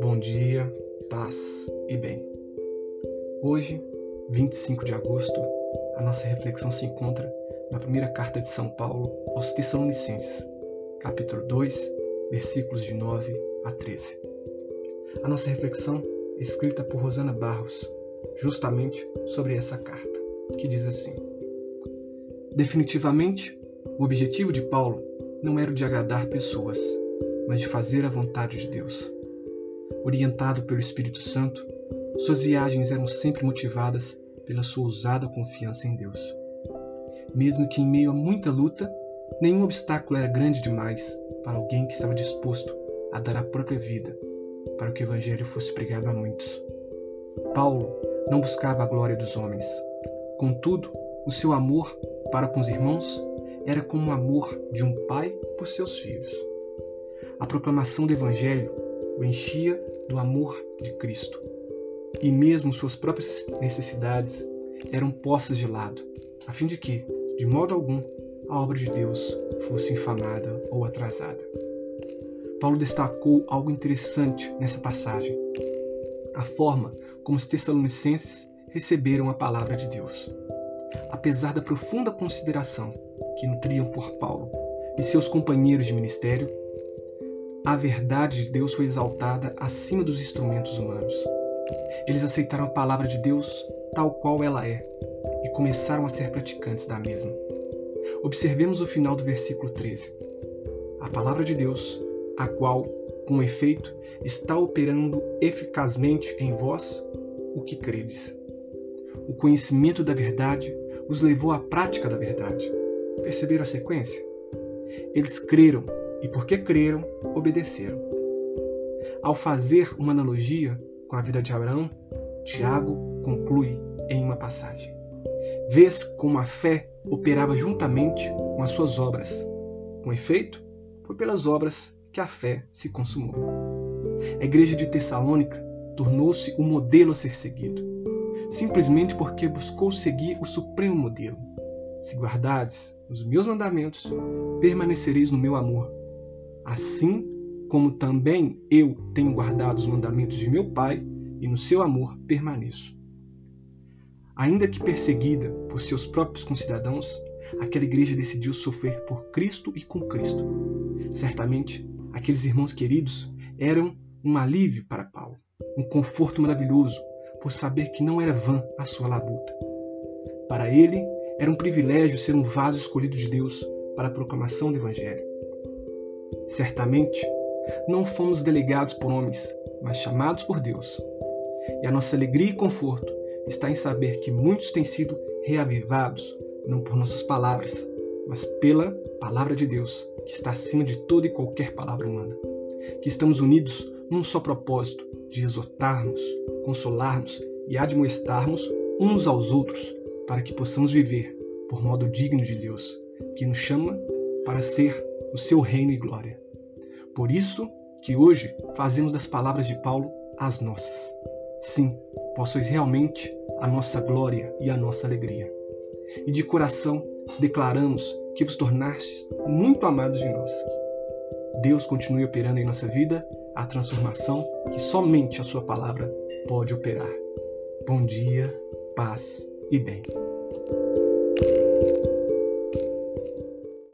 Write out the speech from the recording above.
Bom dia, paz e bem. Hoje, 25 de agosto, a nossa reflexão se encontra na primeira carta de São Paulo aos Tessalonicenses, capítulo 2, versículos de 9 a 13. A nossa reflexão é escrita por Rosana Barros, justamente sobre essa carta, que diz assim: Definitivamente, o objetivo de Paulo não era o de agradar pessoas, mas de fazer a vontade de Deus. Orientado pelo Espírito Santo, suas viagens eram sempre motivadas pela sua ousada confiança em Deus. Mesmo que em meio a muita luta, nenhum obstáculo era grande demais para alguém que estava disposto a dar a própria vida para que o Evangelho fosse pregado a muitos. Paulo não buscava a glória dos homens. Contudo, o seu amor para com os irmãos era como o amor de um pai por seus filhos. A proclamação do Evangelho o enchia do amor de Cristo. E mesmo suas próprias necessidades eram postas de lado, a fim de que, de modo algum, a obra de Deus fosse infamada ou atrasada. Paulo destacou algo interessante nessa passagem: a forma como os Tessalonicenses receberam a palavra de Deus. Apesar da profunda consideração que nutriam por Paulo e seus companheiros de ministério, a verdade de Deus foi exaltada acima dos instrumentos humanos. Eles aceitaram a palavra de Deus tal qual ela é e começaram a ser praticantes da mesma. Observemos o final do versículo 13. A palavra de Deus, a qual, com efeito, está operando eficazmente em vós o que credes. O conhecimento da verdade os levou à prática da verdade. Perceberam a sequência? Eles creram e, porque creram, obedeceram. Ao fazer uma analogia com a vida de Abraão, Tiago conclui em uma passagem: Vês como a fé operava juntamente com as suas obras. Com efeito, foi pelas obras que a fé se consumou. A igreja de Tessalônica tornou-se o modelo a ser seguido, simplesmente porque buscou seguir o supremo modelo. Se guardares os meus mandamentos, permanecereis no meu amor, assim como também eu tenho guardado os mandamentos de meu Pai e no seu amor permaneço. Ainda que perseguida por seus próprios concidadãos, aquela igreja decidiu sofrer por Cristo e com Cristo. Certamente, aqueles irmãos queridos eram um alívio para Paulo, um conforto maravilhoso por saber que não era vã a sua labuta. Para ele, era um privilégio ser um vaso escolhido de Deus para a proclamação do Evangelho. Certamente, não fomos delegados por homens, mas chamados por Deus. E a nossa alegria e conforto está em saber que muitos têm sido reavivados, não por nossas palavras, mas pela palavra de Deus, que está acima de toda e qualquer palavra humana. Que estamos unidos num só propósito de exortarmos, consolarmos e admoestarmos uns aos outros para que possamos viver por modo digno de Deus, que nos chama para ser o seu reino e glória. Por isso que hoje fazemos das palavras de Paulo as nossas. Sim, possuis realmente a nossa glória e a nossa alegria. E de coração declaramos que vos tornastes muito amados de nós. Deus continue operando em nossa vida a transformação que somente a Sua palavra pode operar. Bom dia, paz e bem.